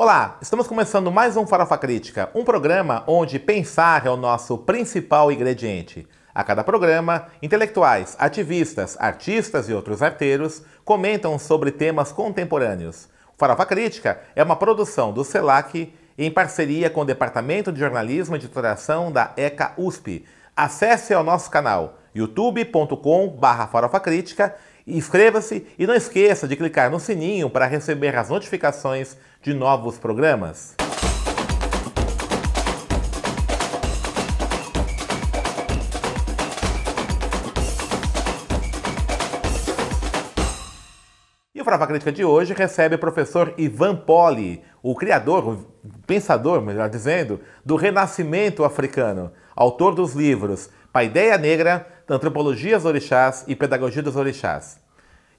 Olá, estamos começando mais um Farofa Crítica, um programa onde pensar é o nosso principal ingrediente. A cada programa, intelectuais, ativistas, artistas e outros arteiros comentam sobre temas contemporâneos. O Farofa Crítica é uma produção do CELAC em parceria com o Departamento de Jornalismo e Editoração da ECA USP. Acesse ao nosso canal youtube.com/farofacrítica Inscreva-se e não esqueça de clicar no sininho para receber as notificações de novos programas. E o Farofa Crítica de hoje recebe o professor Ivan Poli, o criador, o pensador, melhor dizendo, do Renascimento Africano, autor dos livros Paideia Negra, Antropologia dos Orixás e Pedagogia dos Orixás.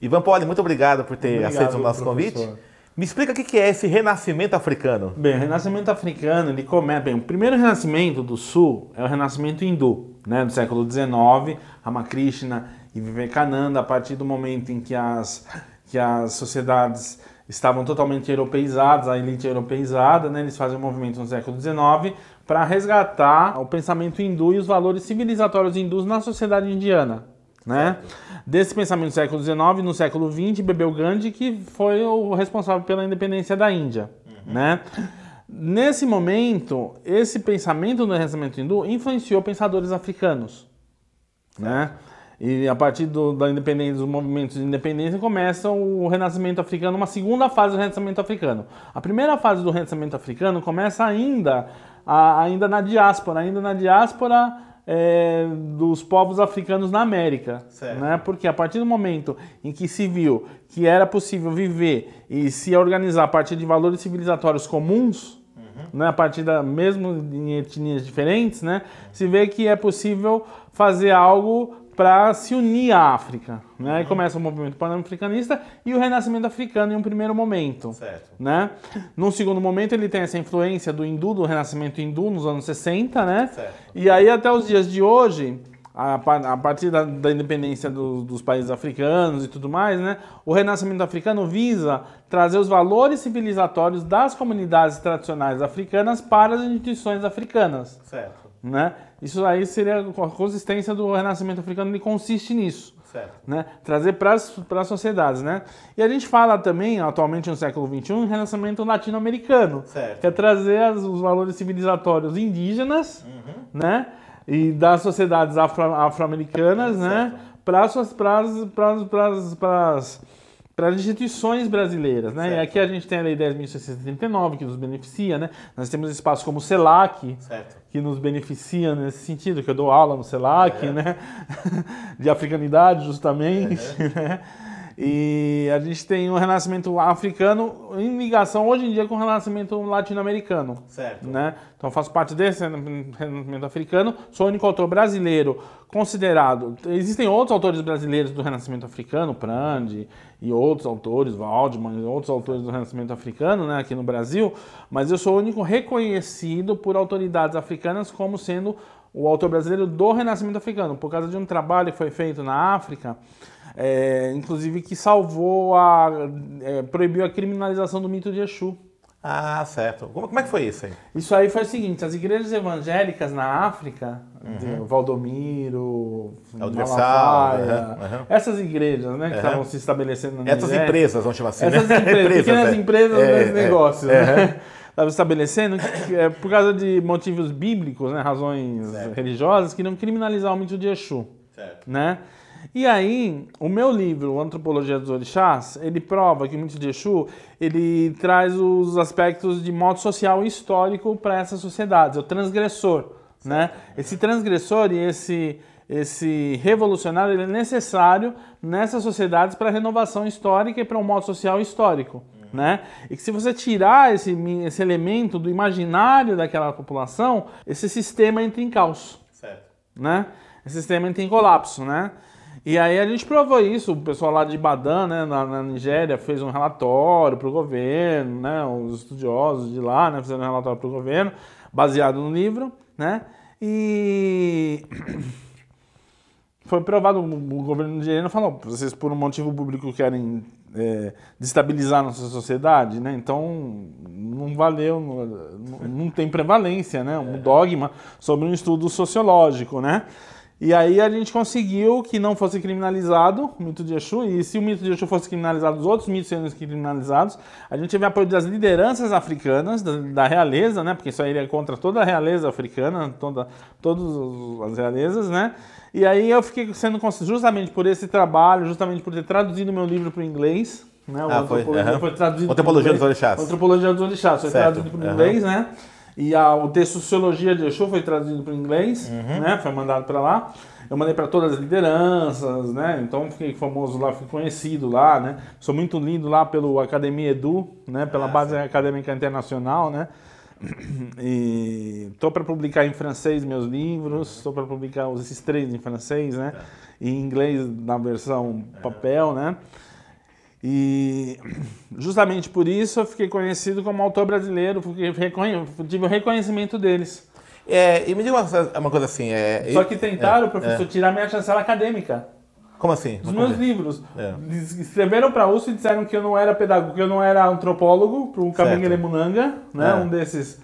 Ivan Poli, muito obrigado por ter obrigado, aceito o nosso professor. convite. Me explica o que é esse renascimento africano. Bem, o renascimento africano, ele começa... Bem, o primeiro renascimento do Sul é o renascimento hindu, né, do século XIX, Ramakrishna e Vivekananda, a partir do momento em que as, que as sociedades estavam totalmente europeizadas, a elite europeizada, né, eles fazem um movimento no século XIX para resgatar o pensamento hindu e os valores civilizatórios hindus na sociedade indiana. Né? Desse pensamento do século XIX, no século XX, bebeu Gandhi, que foi o responsável pela independência da Índia. Uhum. Né? Nesse momento, esse pensamento do renascimento hindu influenciou pensadores africanos. Né? E a partir do, da independência, dos movimentos de independência, começa o renascimento africano, uma segunda fase do renascimento africano. A primeira fase do renascimento africano começa ainda, a, ainda na diáspora, ainda na diáspora é, dos povos africanos na América. Né? Porque a partir do momento em que se viu que era possível viver e se organizar a partir de valores civilizatórios comuns, uhum. né? a partir da mesmo em etnias diferentes, né? se vê que é possível fazer algo para se unir à África. Né? Uhum. E começa o movimento pan-africanista e o renascimento africano em um primeiro momento. Certo. Né? Num segundo momento, ele tem essa influência do hindu, do renascimento hindu nos anos 60, né? Certo. E aí, até os dias de hoje, a, a partir da, da independência do, dos países africanos e tudo mais, né? O renascimento africano visa trazer os valores civilizatórios das comunidades tradicionais africanas para as instituições africanas. Certo. Né? Isso aí seria a consistência do renascimento africano, ele consiste nisso. Né? Trazer para as sociedades. Né? E a gente fala também, atualmente no século XXI, em renascimento latino-americano, que é trazer as, os valores civilizatórios indígenas uhum. né? e das sociedades afro-americanas afro né? para as para as instituições brasileiras, né? Certo. E aqui a gente tem a Lei 10.639, que nos beneficia, né? Nós temos espaços como o CELAC, certo. que nos beneficia nesse sentido, que eu dou aula no CELAC, é. né? De africanidade, justamente, é. né? E a gente tem um renascimento africano em ligação hoje em dia com o renascimento latino-americano. Certo. Né? Então faço parte desse renascimento africano, sou o único autor brasileiro considerado. Existem outros autores brasileiros do renascimento africano, Prandi e outros autores, Waldman e outros autores do renascimento africano né, aqui no Brasil, mas eu sou o único reconhecido por autoridades africanas como sendo o autor brasileiro do renascimento africano, por causa de um trabalho que foi feito na África é, inclusive que salvou a. É, proibiu a criminalização do mito de Exu. Ah, certo. Como, como, é que foi isso aí? Isso aí foi o seguinte: as igrejas evangélicas na África, uhum. Valdomiro, é Malafaia, uhum, uhum. essas igrejas né, que estavam se estabelecendo na Essas empresas, vamos chamar assim. Essas né? empresas, pequenas é. empresas é, é, negócios. Né? Estavam estabelecendo que, é, por causa de motivos bíblicos, né, razões certo. religiosas, que não criminalizar o mito de Exu. Certo. Né? E aí, o meu livro, Antropologia dos Orixás, ele prova que o mito de Exu, ele traz os aspectos de modo social e histórico para essas sociedades, é o transgressor, né? Esse transgressor e esse esse revolucionário ele é necessário nessas sociedades para a renovação histórica e para um modo social histórico. Uhum. Né? E que se você tirar esse, esse elemento do imaginário daquela população, esse sistema entra em caos. Certo. Né? Esse sistema entra em colapso. Né? E aí a gente provou isso, o pessoal lá de Ibadan, né, na, na Nigéria, fez um relatório para o governo, né, os estudiosos de lá, né, fizeram um relatório para o governo, baseado no livro, né, e foi aprovado, o governo nigeriano falou, vocês por um motivo público querem é, destabilizar nossa sociedade, né? Então não valeu, não, não tem prevalência, né? Um dogma sobre um estudo sociológico, né? E aí a gente conseguiu que não fosse criminalizado o mito de Exu, e se o mito de Exu fosse criminalizado, os outros mitos seriam criminalizados. A gente teve apoio das lideranças africanas, da, da realeza, né? Porque isso aí é contra toda a realeza africana, toda, todas as realezas, né? E aí eu fiquei sendo justamente por esse trabalho, justamente por ter traduzido meu livro para o inglês, né? O ah, foi, uhum. foi traduzido Antropologia dos Orixás. Antropologia dos Orixás, foi certo. traduzido para o inglês, né? E a, o texto Sociologia de Exu foi traduzido para o inglês, uhum. né? Foi mandado para lá. Eu mandei para todas as lideranças, né? Então fiquei famoso lá, fui conhecido lá, né? Sou muito lindo lá pelo Academia Edu, né? Pela ah, base sim. acadêmica internacional, né? E estou para publicar em francês meus livros, estou para publicar esses três em francês, né? E em inglês na versão papel, né? E justamente por isso eu fiquei conhecido como autor brasileiro, porque tive o reconhecimento deles. É, e me diga uma, uma coisa assim. É, Só que tentaram, é, professor, é. tirar minha chancela acadêmica. Como assim? Dos meus livros. É. Escreveram para USP e disseram que eu não era pedagogo, que eu não era antropólogo, para o Kabengele Munanga, né? É. Um desses,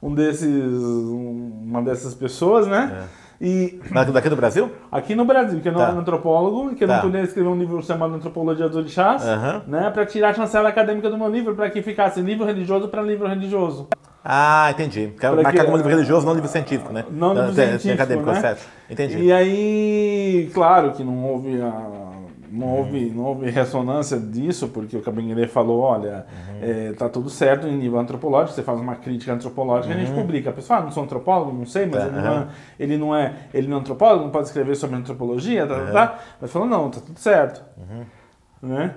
um desses, uma dessas pessoas, né? É. E daqui do Brasil? Aqui no Brasil, que eu não tá. era antropólogo, que eu tá. não podia escrever um livro chamado Antropologia dos Orixás, uhum. né, para tirar a chancela acadêmica do meu livro, para que ficasse livro religioso para livro religioso. Ah, entendi. Marcar como livro religioso, não livro científico, né? Não livro científico, acadêmico, né? certo. Entendi. E aí, claro que não houve a não houve, não houve ressonância disso, porque o Cabinguele falou, olha, uhum. é, tá tudo certo em nível antropológico, você faz uma crítica antropológica, uhum. a gente uhum. publica. A pessoa, ah, não sou antropólogo, não sei, mas uhum. ele, não é, ele, não é, ele não é antropólogo, não pode escrever sobre antropologia, tá, tá, tá. Mas falou, não, tá tudo certo. Uhum. Né?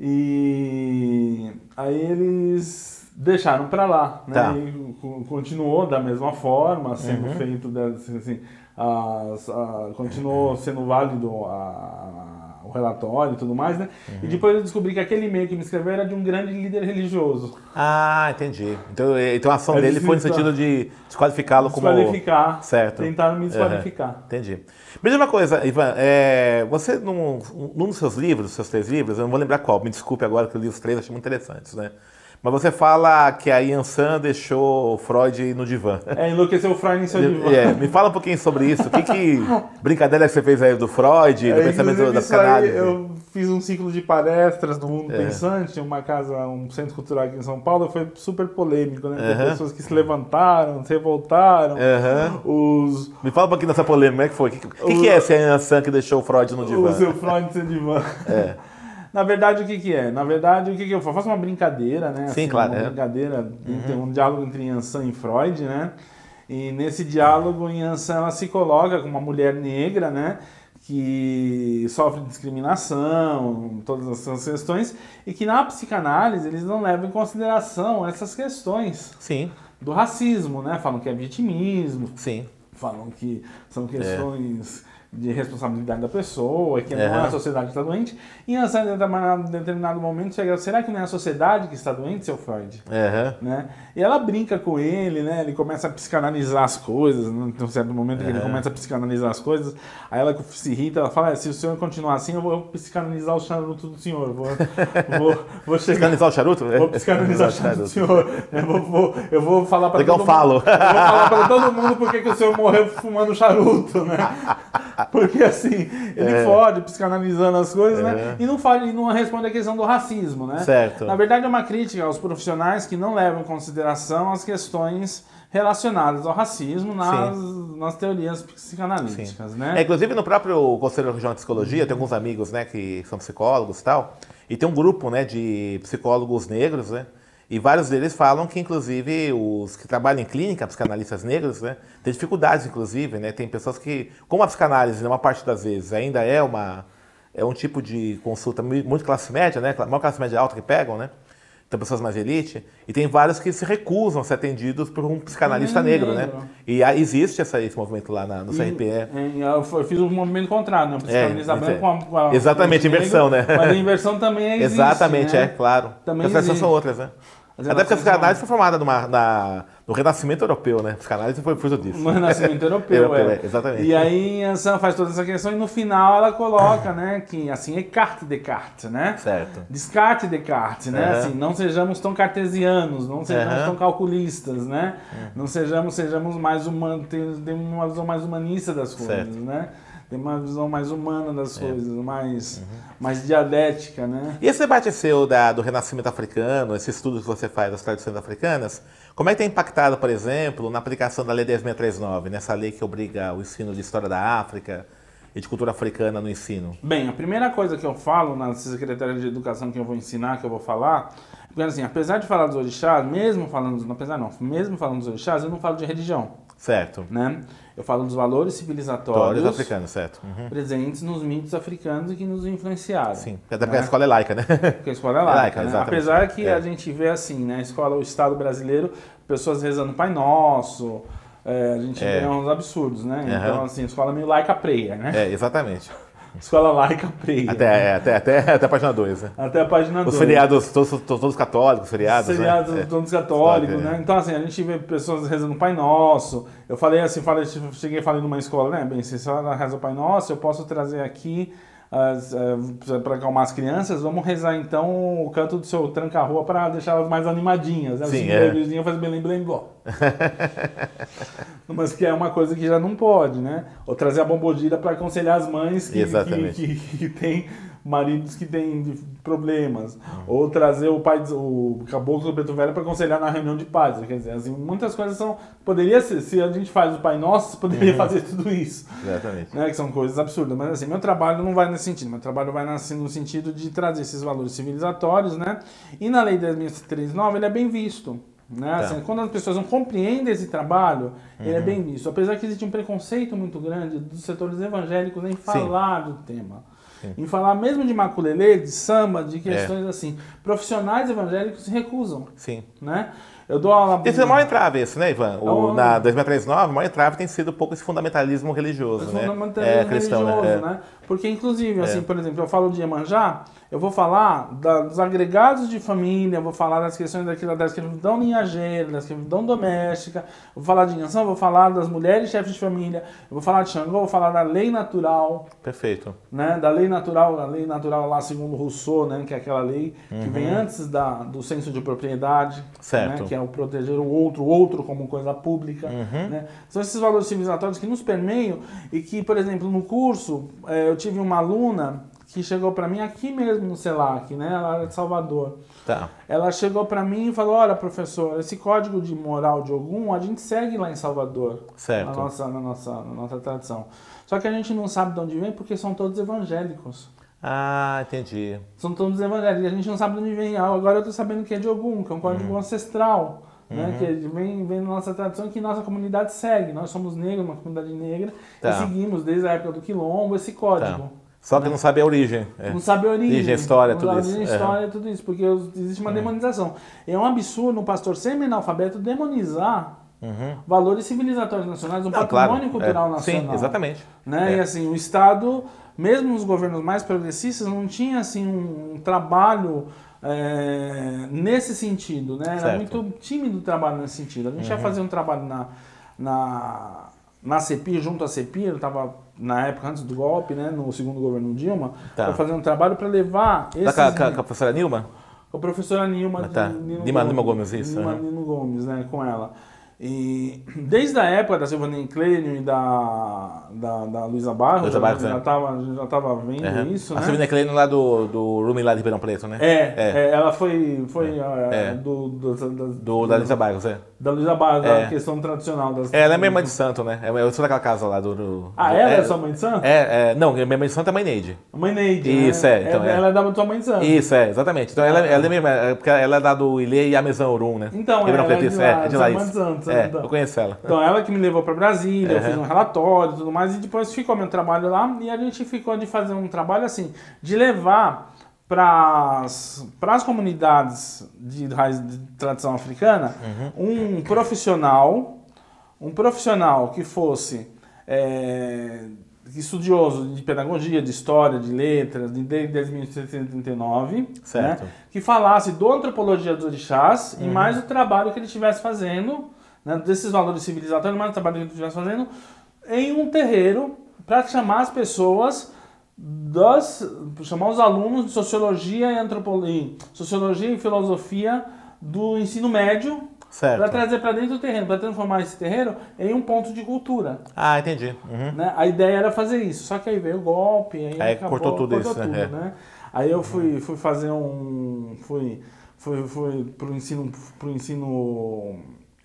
E aí eles deixaram para lá, né? Tá. E continuou da mesma forma, sendo uhum. feito, assim, as, a, continuou sendo válido a, o relatório e tudo mais, né? Uhum. E depois eu descobri que aquele e-mail que me escreveu era de um grande líder religioso. Ah, entendi. Então, então a ação é dele foi no sentido de desqualificá-lo como... Desqualificar. Certo. Tentaram me desqualificar. Uhum. Entendi. Me diz uma coisa, Ivan, é, você num, num dos seus livros, seus três livros, eu não vou lembrar qual, me desculpe agora que eu li os três, achei muito interessantes, né? Mas você fala que a Ian San deixou Freud no divã. É, enlouqueceu o Freud em seu divã. É, me fala um pouquinho sobre isso. Que, que brincadeira que você fez aí do Freud, do é, pensamento da psicanálise? Eu fiz um ciclo de palestras no Mundo é. Pensante, uma casa, um centro cultural aqui em São Paulo, foi super polêmico, né? Uhum. Pessoas que se levantaram, se revoltaram. Uhum. Os... Me fala um pouquinho dessa polêmica, como é que foi? O que, que, que, é esse Ian San que deixou o Freud no divã? O seu Freud no seu divã. É. Na verdade, o que, que é? Na verdade, o que, que eu faço? Eu faço uma brincadeira, né? Sim, assim, claro. Uma é. brincadeira, uhum. um diálogo entre Yansan e Freud, né? E nesse diálogo, Yansan ela se coloca como uma mulher negra, né? que sofre discriminação, todas essas questões, e que na psicanálise eles não levam em consideração essas questões. Sim. Do racismo, né? Falam que é vitimismo. Sim. Falam que são questões de responsabilidade da pessoa, que não é a sociedade que está doente. E em determinado momento chega, será que não é a sociedade que está doente, seu Freud? Uhum. Né? E ela brinca com ele, né? Ele começa a psicanalizar as coisas, né? tem um certo momento que ele começa a psicanalizar as coisas, aí ela se irrita, ela fala, se o senhor continuar assim, eu vou psicanalizar o charuto do senhor. Vou, vou, vou chegar... Psicanalizar o charuto? Vou psicanalizar o charuto do senhor. Eu vou, vou eu vou falar para todo mundo. falo. Eu vou falar para todo mundo porque que o senhor morreu fumando charuto, né? Porque assim, ele é. fode psicanalizando as coisas, né? é. né? E não, fala, e não responde a questão do racismo, né? Certo. Na verdade, é uma crítica aos profissionais que não levam em consideração as questões relacionadas ao racismo nas, nas teorias psicanalíticas, Sim. né? É, inclusive no próprio Conselho Regional de Psicologia, tem alguns amigos, né, que são psicólogos e tal, e tem um grupo, né, de psicólogos negros, né, e vários deles falam que, inclusive, os que trabalham em clínica, psicanalistas negros, né, têm dificuldades, inclusive, né? Tem pessoas que, como a psicanálise, uma parte das vezes, ainda é uma é um tipo de consulta muito classe média, né? Maior classe média alta que pegam, né? Tem pessoas mais elite, e tem vários que se recusam a ser atendidos por um psicanalista negro, negro, né? E existe essa, esse movimento lá na, no CRPE. E, eu fiz um movimento contrário, né? Psicanalista é, branco com a, com a, Exatamente, inversão, né? Mas a inversão também existe, Exatamente, né? é, claro. Também As são outras, né? Até porque a psicanálise foi formada numa, na, no Renascimento Europeu, né? A psicanálise foi fruto disso. No Renascimento Europeu, Europeu, é. é, exatamente. E aí a Sam faz toda essa questão e no final ela coloca, né, que assim, Descartes Descartes, né? Certo. Descarte Descartes, né? Aham. Assim, não sejamos tão cartesianos, não sejamos Aham. tão calculistas, né? Não sejamos, sejamos mais humanos, temos uma visão mais humanista das coisas, Certo. né? Tem uma visão mais humana das É. coisas, mais, Uhum. mais dialética, né? E esse debate seu da, do renascimento africano, esse estudo que você faz das tradições africanas, como é que tem impactado, por exemplo, na aplicação da Lei 10.639, nessa lei que obriga o ensino de história da África e de cultura africana no ensino? Bem, a primeira coisa que eu falo na Secretaria de Educação que eu vou ensinar, que eu vou falar, porque assim, apesar de falar dos orixás, mesmo falando, apesar não, mesmo falando dos orixás, eu não falo de religião, Certo. né? Eu falo dos valores civilizatórios africanas, certo. Uhum. presentes nos mitos africanos e que nos influenciaram. Sim, até porque né? a escola é laica, né? Porque a escola é laica, laica, né? exatamente. Apesar que É. a gente vê assim, né? A escola, o Estado brasileiro, pessoas rezando Pai Nosso, é, a gente É. vê uns absurdos, né? Aham. Então, assim, a escola meio laica preia, né? É, exatamente. Escola laica preia. Até, é, até, até, até a página 2, né? Até a página Os 2. feriados, todos, todos, todos católicos, feriados, né? É. todos católicos, Sabe, é. né? Então, assim, a gente vê pessoas rezando Pai Nosso. Eu falei assim, falei, cheguei falei numa escola, né? Bem, se a senhora reza o Pai Nosso, eu posso trazer aqui para acalmar as crianças. Vamos rezar então o canto do seu tranca-rua para deixá-las mais animadinhas. Né? Sim, Assim, é. igreja faz belém, belém, bló. Mas que é uma coisa que já não pode, né? Ou trazer a bombodira para aconselhar as mães que, que, que, que têm maridos que têm problemas. Ou trazer o pai, o caboclo do preto velho para aconselhar na reunião de paz. Quer dizer, assim, muitas coisas são. Poderia ser, se a gente faz o Pai Nosso, poderia fazer tudo isso. Exatamente. Né, que são coisas absurdas. Mas assim, meu trabalho não vai nesse sentido. Meu trabalho vai assim, no sentido de trazer esses valores civilizatórios, né? E na Lei 10.309 ele é bem visto. Né? Tá. Assim, quando as pessoas não compreendem esse trabalho, ele é bem visto. Apesar que existe um preconceito muito grande dos setores evangélicos em falar do tema. Em falar mesmo de maculelê, de samba, de questões assim. Profissionais evangélicos se recusam. Sim. Né? Eu dou aula. Esse é o maior entrave, esse, né, Ivan? O, É um- na 2039, o maior entrave tem sido um pouco esse fundamentalismo religioso, né? fundamentalismo É, cristão, religioso, né? É. né? Porque, inclusive, assim, por exemplo, eu falo de Iemanjá, eu vou falar da- dos agregados de família, vou falar das questões daquilo, da escravidão linhageira, da escravidão doméstica, vou falar de Inhansão, eu vou falar das mulheres chefes de família, eu vou falar de Xangô, vou falar da lei natural, Perfeito. né, da lei natural, a lei natural lá segundo Rousseau, né, que é aquela lei que vem antes da, do senso de propriedade, Uhum. Certo. né, que é o proteger o outro, o outro como coisa pública, Uhum. né. São esses valores civilizatórios que nos permeiam e que, por exemplo, no curso eh, eu tive uma aluna que chegou para mim aqui mesmo no CELAC, né, ela era de Salvador. Tá. Ela chegou para mim e falou: Olha, professor, esse código de moral de Ogum a gente segue lá em Salvador. Certo. Na nossa, na, nossa, na nossa tradição. Só que a gente não sabe de onde vem porque são todos evangélicos. Ah, entendi. São todos evangélicos. A gente não sabe de onde vem. Agora eu tô sabendo que é de Ogum, que é um código Uhum. ancestral. Né, que vem, vem da nossa tradição e que nossa comunidade segue. Nós somos negros, uma comunidade negra, Tá. e seguimos desde a época do Quilombo esse código. Tá. Só que não sabe a origem. é. Não sabe a origem. Origem, história, Não tudo sabe isso. Origem, É. história, tudo isso. Porque existe uma demonização. É um absurdo um pastor semi-analfabeto demonizar valores civilizatórios nacionais, um Uhum. Não, patrimônio claro, cultural é. nacional. Sim, exatamente. Né? É. E assim, o Estado, mesmo os governos mais progressistas, não tinha assim, um trabalho é, nesse sentido. Né? Era Certo. Uhum. muito tímido o trabalho nesse sentido. A gente ia fazer um trabalho na, na, na CEPIR, junto à CEPIR, eu estava na época antes do golpe, né, no segundo governo Dilma, Tá. para fazer um trabalho para levar Tá esses... com a, com a- com a professora Nilma? Com a professora Nilma, Ah, tá. Nilma- Nilma Gomes, isso, Nilma, aham. Nino Gomes, né, com ela. E desde a época da Silvana Clênio e da, da, da Luísa Barros, Luísa a Barros, gente já é. estava já tava vendo Uhum. isso, a né? Silvina Klein lá do, do Rumi lá de Ribeirão Preto, né? É, É. é, ela foi, foi ah, É. do, do, da, Do, da Lisa Barros, é. da Luísa Barros, É. a questão tradicional das... É, Ela é minha mãe de santo, né? É- Eu sou daquela casa lá do. do Ah, do- ela é, sua mãe de santo? É, é, não, minha mãe de santo é mãe Neide. A mãe Neide, Isso, né? é, então, é. Ela é da tua mãe de santo. Isso, é, exatamente. Então ela, ela é minha irmã, é porque ela é da do Ilê e a Mesão Urum, né? Então, Ribeirão ela é Preto, de isso, lá, é, é de lá isso. É, então. eu conheço ela. Então, ela que me levou para Brasília, eu Uhum. fiz um relatório e tudo mais, e depois ficou meu trabalho lá, e a gente ficou de fazer um trabalho assim, de levar para as comunidades de raiz de tradição africana Uhum. um profissional, um profissional que fosse é, estudioso de pedagogia, de história, de letras, de desde 1739, Certo. né, que falasse do antropologia dos orixás Uhum. e mais o trabalho que ele estivesse fazendo, né, desses valores civilizatórios, mais o trabalho que ele estivesse fazendo em um terreiro para chamar as pessoas das chamar os alunos de sociologia e antropologia, sociologia e filosofia do ensino médio para trazer para dentro do terreno, para transformar esse terreiro em um ponto de cultura. Ah, entendi. Uhum. Né? A ideia era fazer isso, só que aí veio o golpe, aí, Aí acabou, cortou tudo cortou isso, tudo, né? né? Aí eu fui, fui fazer um. fui, fui, fui pro ensino, pro ensino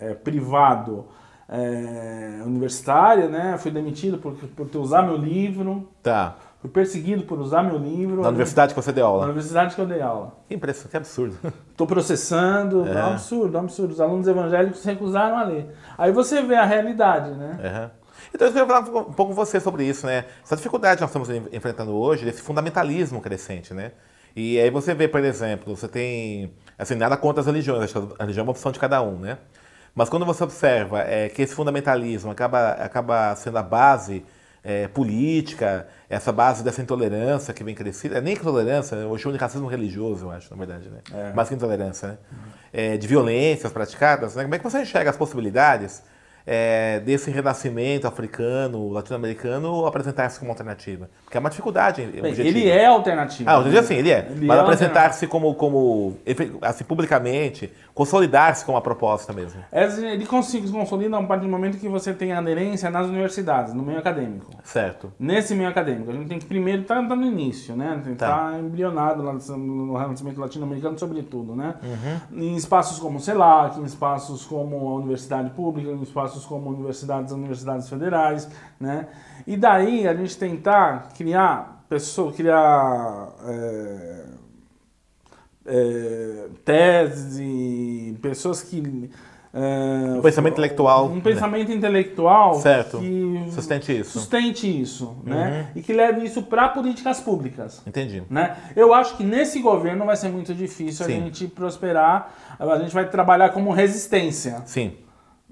é, privado é, universitário, né? Fui demitido por, por ter usar meu livro, Tá. fui perseguido por usar meu livro. Na universidade que você deu Na aula. universidade que eu dei aula. Que impressão, que absurdo. Estou processando, é. um absurdo, é um absurdo. Os alunos evangélicos se recusaram a ler. Aí você vê a realidade, né? Então eu queria falar um pouco com você sobre isso, né? Essa dificuldade que nós estamos en- enfrentando hoje, desse fundamentalismo crescente, né? E aí você vê, por exemplo, você tem, assim, nada contra as religiões, a religião é uma opção de cada um, né? Mas quando você observa é, que esse fundamentalismo acaba, acaba sendo a base é, política, essa base dessa intolerância que vem crescida, é nem intolerância, eu chamo de racismo religioso, eu acho, na verdade, né? É. Mais que intolerância, né? É, de violências praticadas, né? Como é que você enxerga as possibilidades é, desse renascimento africano, latino-americano apresentar-se como alternativa? Porque é uma dificuldade Bem, ele é alternativo. Ah, hoje assim, ele é. Ele Mas é apresentar-se como, como, assim, publicamente, consolidar-se como uma proposta mesmo. Ele consegue se consolida a partir do momento que você tem aderência nas universidades, no meio acadêmico. Certo. Nesse meio acadêmico, a gente tem que primeiro estar no início, né? Tem que Tá. estar embrionado lá no no renascimento latino-americano, sobretudo, né? Uhum. Em espaços como o CELAC, em espaços como a Universidade Pública, em espaços como universidades, universidades federais, né? E daí a gente tentar criar pessoas, criar é, é, teses pessoas que é, Um pensamento intelectual, um né? pensamento intelectual Certo. que Sustente isso. sustente isso, né? E que leve isso para políticas públicas. Entendi. Né? Eu acho que nesse governo vai ser muito difícil Sim. a gente prosperar. A gente vai trabalhar como resistência. Sim.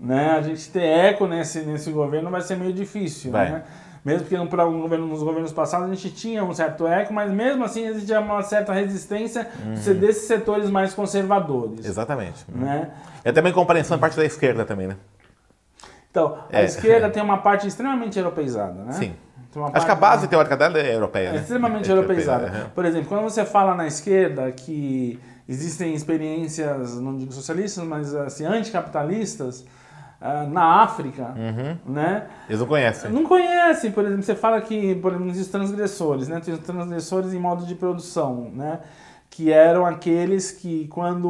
Né? A gente ter eco nesse, nesse governo vai ser meio difícil. Vai. Né? Mesmo que pra um governo, nos governos passados a gente tinha um certo eco, mas mesmo assim existia uma certa resistência Uhum. desses setores mais conservadores. Exatamente. Né? É também compreensão da parte da esquerda também, né? Então, a É. esquerda tem uma parte extremamente europeizada. Né? Sim. Acho que a base teórica dela é europeia, É né? extremamente É europeizada. europeia, Por exemplo, quando você fala na esquerda que existem experiências, não digo socialistas, mas assim, anticapitalistas na África, Uhum. né? Eles não conhecem. Não conhecem, por exemplo, você fala que, por exemplo, os transgressores, né? Tem os transgressores em modo de produção, né? Que eram aqueles que, quando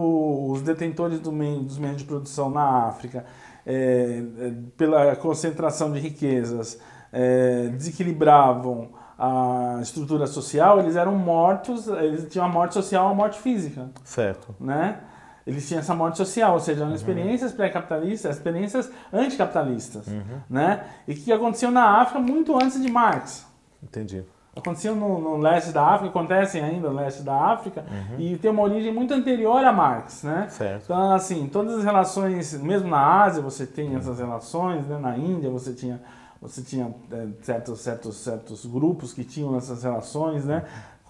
os detentores do meio, dos meios de produção na África, é, é, pela concentração de riquezas, é, desequilibravam a estrutura social, eles eram mortos, eles tinham a morte social, a morte física Certo. né? Eles tinham essa morte social, ou seja, eram experiências pré-capitalistas, experiências anticapitalistas, né? E que aconteciam na África muito antes de Marx. Entendi. Aconteciam no, no leste da África, acontecem ainda no leste da África, e tem uma origem muito anterior a Marx, né? Certo. Então, assim, todas as relações, mesmo na Ásia você tem essas relações, né? na Índia você tinha, você tinha é, certos, certos, certos grupos que tinham essas relações, né?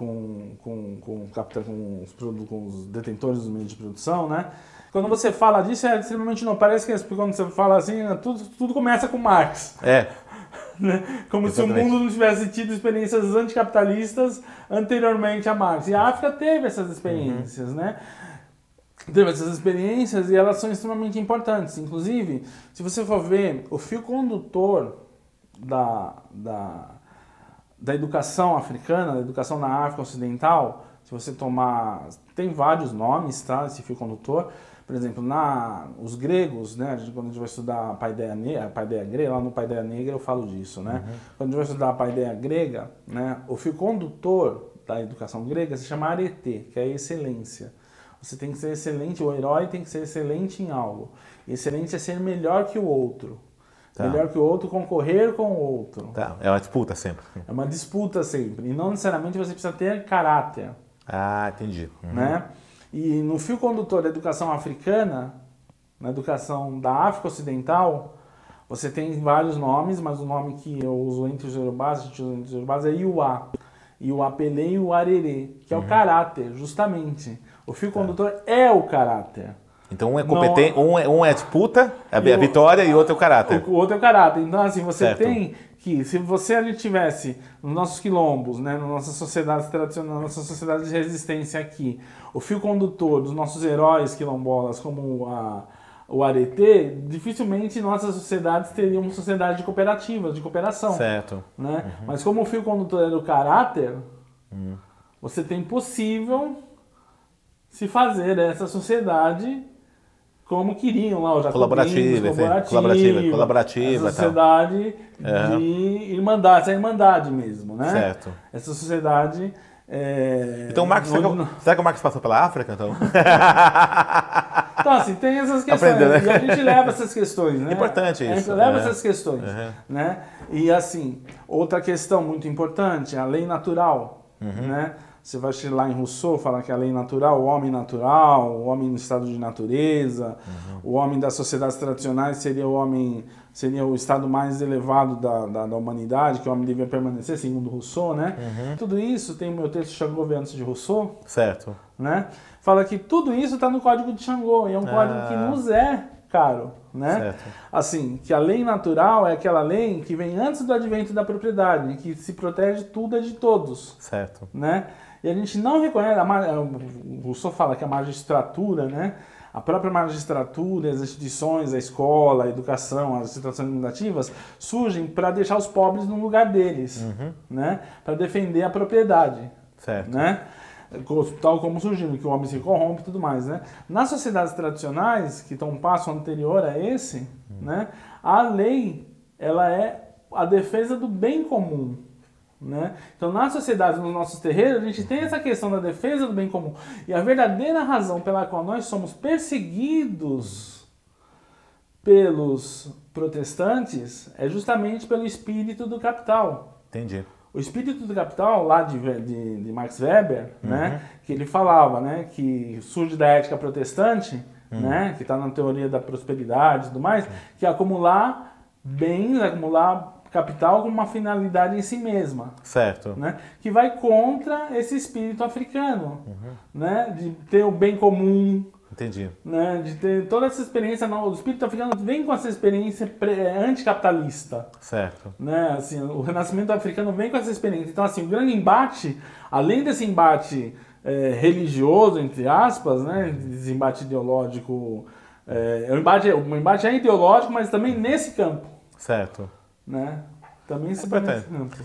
Com, com, com, capta- com, os, com os detentores dos meios de produção, né? Quando você fala disso é extremamente não parece que quando você fala assim tudo, tudo começa com Marx É. né? Como Exatamente. se o mundo não tivesse tido experiências anticapitalistas anteriormente a Marx. E a África teve essas experiências, Uhum. né? Teve essas experiências e elas são extremamente importantes. Inclusive, se você for ver, o fio condutor da, da, da educação africana, da educação na África Ocidental, se você tomar. Tem vários nomes, tá? Esse fio condutor. Por exemplo, na, os gregos, né? Quando a gente vai estudar a paideia, ne- a paideia grega, lá no Paideia Negra eu falo disso, né? Quando a gente vai estudar a paideia grega, né? O fio condutor da educação grega se chama arete, que é excelência. Você tem que ser excelente, o herói tem que ser excelente em algo. Excelente é ser melhor que o outro. Tá. Melhor que o outro, concorrer com o outro. Tá. É uma disputa sempre. É uma disputa sempre. E não necessariamente você precisa ter caráter. Ah, entendi. Uhum. Né? E no fio condutor da educação africana, na educação da África Ocidental, Você tem vários nomes, mas o nome que eu uso entre os Yorubás, a gente usa entre os Yorubás é Iuá. Iuá Pelé e o Arerê, que é o caráter, justamente. O fio condutor é o caráter. Então um é competente, um é, um é disputa, a, a vitória, e o outro é o caráter. O, o outro é o caráter. Então, assim, você Certo. tem que, se você ali tivesse nos nossos quilombos, né, nas nossas sociedades tradicionais, na nossa sociedade de resistência aqui, o fio condutor dos nossos heróis quilombolas, como a, o Aretê, dificilmente nossas sociedades teriam uma sociedade de cooperativas, de cooperação. Certo. Né? Mas como o fio condutor é do caráter, você tem possível se fazer essa sociedade como queriam lá os Colaborativa, sim. Colaborativa, colaborativa, essa tal. sociedade Aham. de irmandade, essa irmandade mesmo, né? Certo. Essa sociedade é, Então Marx, será, que, será que o Marx passou pela África, então? Então, assim, tem essas questões. Aprendeu, né? E a gente leva essas questões, né? Importante A gente isso, leva é. essas questões, Uhum. né? E, assim, outra questão muito importante, a lei natural, Uhum. né? Você vai lá em Rousseau, falar que a lei natural, o homem natural, o homem no estado de natureza, Uhum. o homem das sociedades tradicionais seria o homem, seria o estado mais elevado da, da, da humanidade, que o homem devia permanecer, segundo Rousseau, né? Uhum. Tudo isso tem o meu texto Xangô antes de Rousseau, certo. né? Fala que tudo isso está no código de Xangô e é um código que nos é caro, né? Certo. Assim, que a lei natural é aquela lei que vem antes do advento da propriedade, que se protege tudo é de todos, Certo. né? E a gente não reconhece, a, o Rousseau fala que a magistratura, né? A própria magistratura, as instituições, a escola, a educação, as instituições administrativas surgem para deixar os pobres no lugar deles, né? Para defender a propriedade Certo. né? Tal como surgindo, que o homem se corrompe e tudo mais, né? Nas sociedades tradicionais, que estão um passo anterior a esse, né? A lei, ela é a defesa do bem comum, né? Então, nas sociedades, nos nossos terreiros, a gente tem essa questão da defesa do bem comum. E a verdadeira razão pela qual nós somos perseguidos pelos protestantes é justamente pelo espírito do capital. Entendi. O espírito do capital, lá de, de, de Max Weber, né, que ele falava né, que surge da ética protestante, né, que está na teoria da prosperidade e tudo mais, que é acumular bens, acumular capital com uma finalidade em si mesma. Certo. Né, que vai contra esse espírito africano, né, de ter o bem comum, Entendi. né, de ter toda essa experiência. Não, o espírito africano vem com essa experiência pré- anticapitalista Certo. né? Assim, o renascimento africano vem com essa experiência. Então, assim, o grande embate, além desse embate é, religioso, entre aspas, né? Esse embate ideológico, é, o embate, o embate é ideológico, mas também nesse campo, Certo. Né? Também se Importante. campo.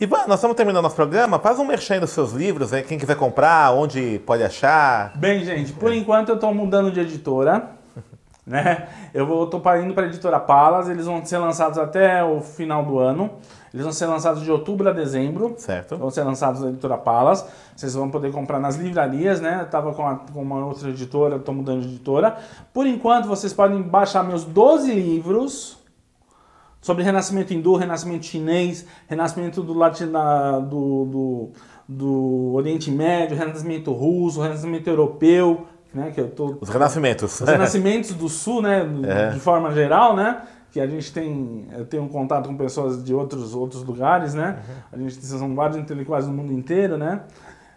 Ivan, nós estamos terminando nosso programa. Faz um merchan dos seus livros, quem quiser comprar, onde pode achar. Bem, gente, por enquanto eu estou mudando de editora. Né? Eu vou, tô indo para a editora Palas, eles vão ser lançados até o final do ano. Eles vão ser lançados de outubro a dezembro. Certo. Vão ser lançados na editora Palas. Vocês vão poder comprar nas livrarias, né? Eu tava com, a- com uma outra editora, estou mudando de editora. Por enquanto, vocês podem baixar meus 12 livros sobre renascimento hindu, renascimento chinês, renascimento do, latina, do, do, do Oriente Médio, renascimento russo, renascimento europeu, né? Que eu tô Os renascimentos. os renascimentos do sul, né, É. de forma geral, né, que a gente tem, eu tenho um contato com pessoas de outros, outros lugares, né, a gente são vários intelectuais do mundo inteiro, né,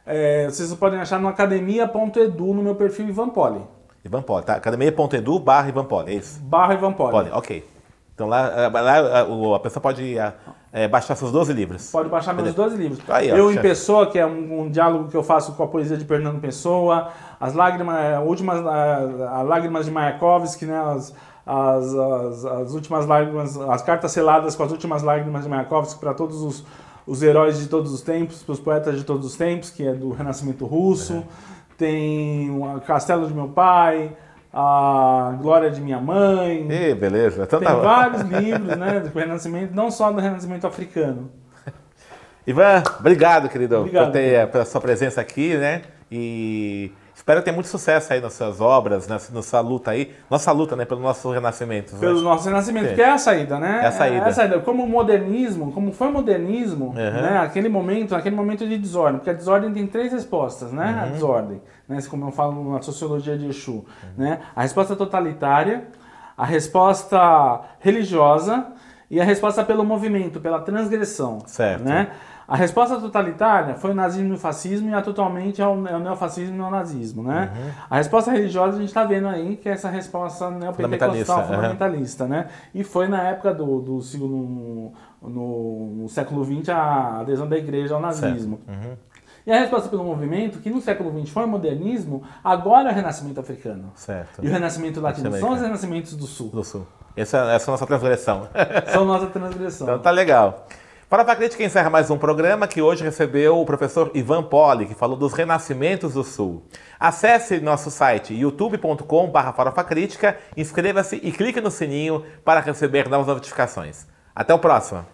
É, vocês podem achar no academia.edu no meu perfil Ivan Poli, Ivan Poli, tá? academia.edu barra Ivan Poli, é isso? barra Ivan Poli. Poli, ok. Então lá, eh, lá a, o- a pessoa pode eh, baixar seus 12 livros. Pode baixar meus 12 livros. Aí, ó, eu em. Pessoa, que é um, um diálogo que eu faço com a poesia de Fernando Pessoa, as lágrimas, últimas, a, a lágrimas de Mayakovsky, né, as, as, as, as últimas lágrimas, as cartas seladas com as últimas lágrimas de Mayakovsky para todos os, os heróis de todos os tempos, para os poetas de todos os tempos, que é do Renascimento Russo. Tem o Castelo de Meu Pai, a Glória de Minha Mãe. Ih, beleza. Então Tem tá. vários livros, né, do Renascimento, não só do Renascimento africano. Ivan, obrigado, querido, Obrigado. por ter, pela sua presença aqui, né? E espero ter muito sucesso aí nas suas obras, nessa, nessa luta aí. Nossa luta, né? Pelo nosso renascimento. Pelo né? nosso renascimento, Sim. que é a saída, né? É a saída. É a saída. Como o modernismo, como foi o modernismo, Uhum. né? Aquele momento, aquele momento de desordem, porque a desordem tem três respostas, né? Uhum. A desordem, né? Como eu falo na sociologia de Exu, né? A resposta totalitária, a resposta religiosa e a resposta pelo movimento, pela transgressão. Certo. Né? A resposta totalitária foi o nazismo e o fascismo e atualmente é o, é o neofascismo e o neonazismo, né? Uhum. A resposta religiosa a gente está vendo aí que é essa resposta neopentecostal Fundamentalista, fundamentalista, né? E foi na época do, do segundo no, no século XX a adesão da igreja ao nazismo. Uhum. E a resposta pelo movimento, que no século XX foi o modernismo, agora é o renascimento africano. Certo. E o renascimento latino são os renascimentos do sul. Do Sul. Essa, essa é a nossa transgressão. São nossa transgressão. Então tá legal. Farofa Crítica encerra mais um programa que hoje recebeu o professor Ivan Poli, que falou dos renascimentos do Sul. Acesse nosso site youtube.com.br inscreva-se e clique no sininho para receber novas notificações. Até o próximo!